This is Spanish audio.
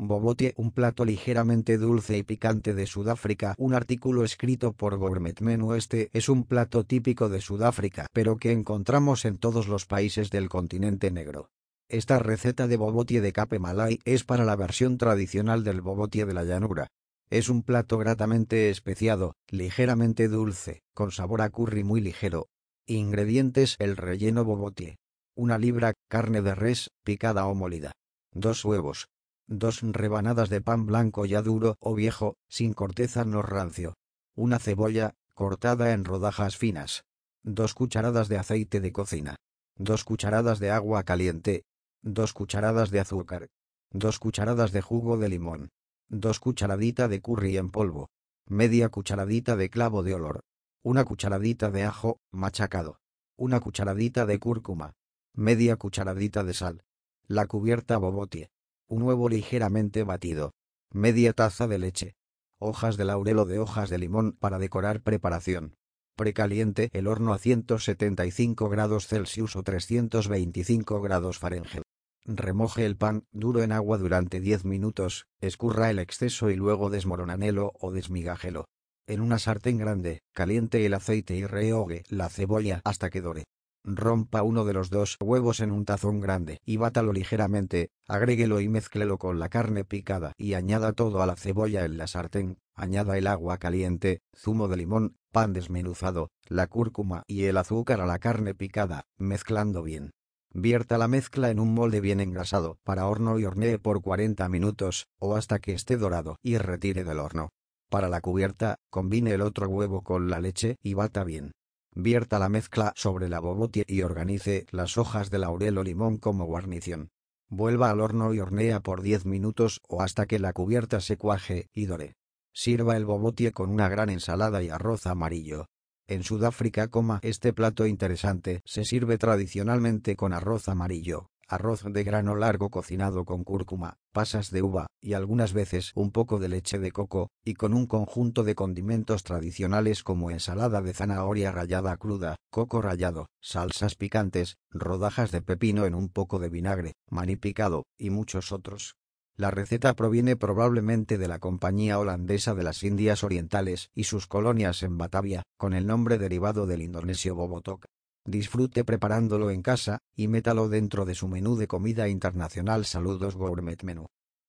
Bobotie, un plato ligeramente dulce y picante de Sudáfrica. Un artículo escrito por Gourmet Menu. Este es un plato típico de Sudáfrica, pero que encontramos en todos los países del continente negro. Esta receta de bobotie de Cape Malay es para la versión tradicional del bobotie de la llanura. Es un plato gratamente especiado, ligeramente dulce, con sabor a curry muy ligero. Ingredientes: el relleno bobotie. Una libra, carne de res, picada o molida. Dos huevos, Dos rebanadas de pan blanco ya duro o viejo, sin corteza no rancio. Una cebolla, cortada en rodajas finas. Dos cucharadas de aceite de cocina. Dos cucharadas de agua caliente. Dos cucharadas de azúcar. Dos cucharadas de jugo de limón. Dos cucharadita de curry en polvo. Media cucharadita de clavo de olor. Una cucharadita de ajo, machacado. Una cucharadita de cúrcuma. Media cucharadita de sal. La cubierta bobotie un huevo ligeramente batido, media taza de leche, hojas de laurel o de hojas de limón para decorar preparación. Precaliente el horno a 175 grados Celsius o 325 grados Fahrenheit. Remoje el pan duro en agua durante 10 minutos, escurra el exceso y luego desmoronanelo o desmigajelo. En una sartén grande, caliente el aceite y rehogue la cebolla hasta que dore. Rompa uno de los dos huevos en un tazón grande y bátalo ligeramente, agréguelo y mezclelo con la carne picada y añada todo a la cebolla en la sartén, añada el agua caliente, zumo de limón, pan desmenuzado, la cúrcuma y el azúcar a la carne picada, mezclando bien. Vierta la mezcla en un molde bien engrasado para horno y hornee por 40 minutos, o hasta que esté dorado y retire del horno. Para la cubierta, combine el otro huevo con la leche y bata bien. Vierta la mezcla sobre la bobotie y organice las hojas de laurel o limón como guarnición. Vuelva al horno y hornea por 10 minutos o hasta que la cubierta se cuaje y dore. Sirva el bobotie con una gran ensalada y arroz amarillo. En Sudáfrica, coma este plato interesante se sirve tradicionalmente con arroz amarillo, arroz de grano largo cocinado con cúrcuma, pasas de uva, y algunas veces un poco de leche de coco, y con un conjunto de condimentos tradicionales como ensalada de zanahoria rallada cruda, coco rallado, salsas picantes, rodajas de pepino en un poco de vinagre, maní picado, y muchos otros. La receta proviene probablemente de la Compañía Holandesa de las Indias Orientales y sus colonias en Batavia, con el nombre derivado del indonesio bobotok. Disfrute preparándolo en casa, y métalo dentro de su menú de comida internacional Saludos Gourmet Menú.